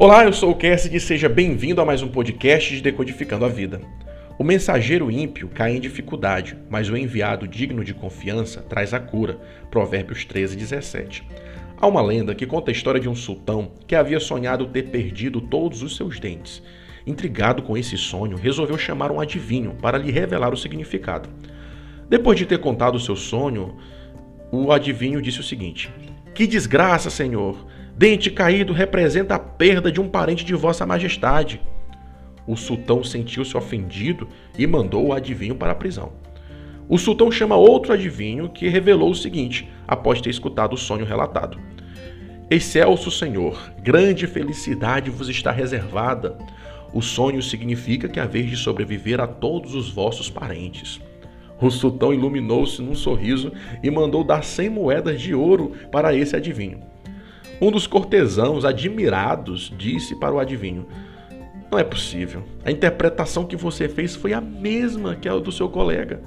Olá, eu sou o Cassidy e seja bem-vindo a mais um podcast de Decodificando a Vida. O mensageiro ímpio cai em dificuldade, mas o enviado digno de confiança traz a cura. Provérbios 13, 17. Há uma lenda que conta a história de um sultão que havia sonhado ter perdido todos os seus dentes. Intrigado com esse sonho, resolveu chamar um adivinho para lhe revelar o significado. Depois de ter contado o seu sonho, o adivinho disse o seguinte: Que desgraça, senhor! Dente caído representa a perda de um parente de Vossa Majestade. O sultão sentiu-se ofendido e mandou o adivinho para a prisão. O sultão chama outro adivinho que revelou o seguinte, após ter escutado o sonho relatado: Excelso Senhor, grande felicidade vos está reservada. O sonho significa que haveis de sobreviver a todos os vossos parentes. O sultão iluminou-se num sorriso e mandou dar cem moedas de ouro para esse adivinho. Um dos cortesãos, admirados, disse para o adivinho: Não é possível. A interpretação que você fez foi a mesma que a do seu colega.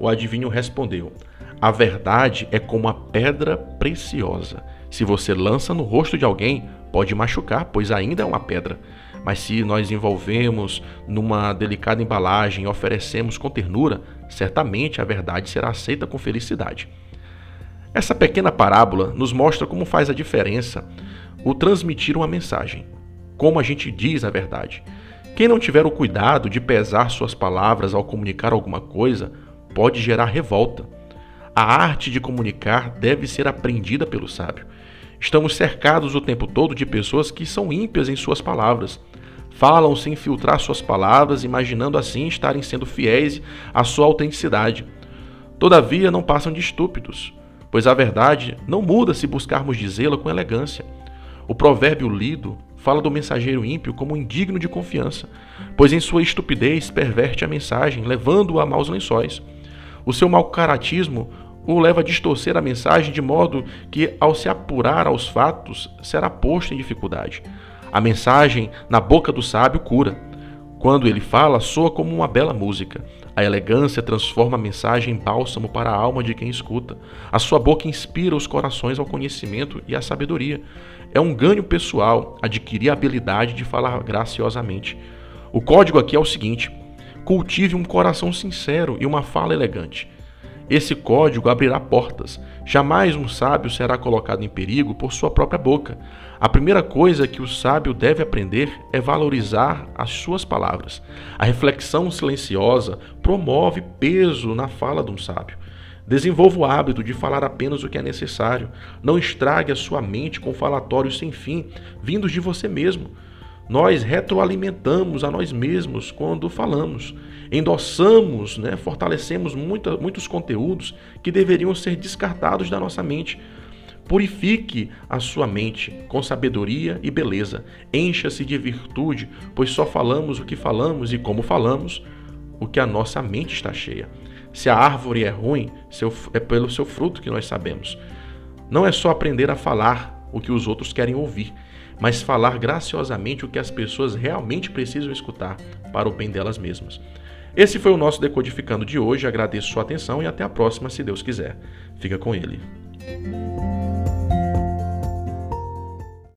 O adivinho respondeu: A verdade é como a pedra preciosa. Se você lança no rosto de alguém, pode machucar, pois ainda é uma pedra. Mas se nós envolvemos numa delicada embalagem e oferecemos com ternura, certamente a verdade será aceita com felicidade. Essa pequena parábola nos mostra como faz a diferença o transmitir uma mensagem, como a gente diz a verdade. Quem não tiver o cuidado de pesar suas palavras ao comunicar alguma coisa pode gerar revolta. A arte de comunicar deve ser aprendida pelo sábio. Estamos cercados o tempo todo de pessoas que são ímpias em suas palavras. Falam sem filtrar suas palavras, imaginando assim estarem sendo fiéis à sua autenticidade. Todavia, não passam de estúpidos pois a verdade não muda se buscarmos dizê-la com elegância. O provérbio lido fala do mensageiro ímpio como indigno de confiança, pois em sua estupidez perverte a mensagem, levando-o a maus lençóis. O seu mau caratismo o leva a distorcer a mensagem de modo que, ao se apurar aos fatos, será posto em dificuldade. A mensagem na boca do sábio cura. Quando ele fala, soa como uma bela música. A elegância transforma a mensagem em bálsamo para a alma de quem escuta. A sua boca inspira os corações ao conhecimento e à sabedoria. É um ganho pessoal adquirir a habilidade de falar graciosamente. O código aqui é o seguinte: cultive um coração sincero e uma fala elegante. Esse código abrirá portas. Jamais um sábio será colocado em perigo por sua própria boca. A primeira coisa que o sábio deve aprender é valorizar as suas palavras. A reflexão silenciosa promove peso na fala de um sábio. Desenvolva o hábito de falar apenas o que é necessário. Não estrague a sua mente com falatórios sem fim, vindos de você mesmo. Nós retroalimentamos a nós mesmos quando falamos. Endossamos, né, fortalecemos muita, muitos conteúdos que deveriam ser descartados da nossa mente. Purifique a sua mente com sabedoria e beleza. Encha-se de virtude, pois só falamos o que falamos e como falamos, o que a nossa mente está cheia. Se a árvore é ruim, é pelo seu fruto que nós sabemos. Não é só aprender a falar o que os outros querem ouvir, mas falar graciosamente o que as pessoas realmente precisam escutar para o bem delas mesmas. Esse foi o nosso Decodificando de hoje. Agradeço sua atenção e até a próxima, se Deus quiser. Fica com ele.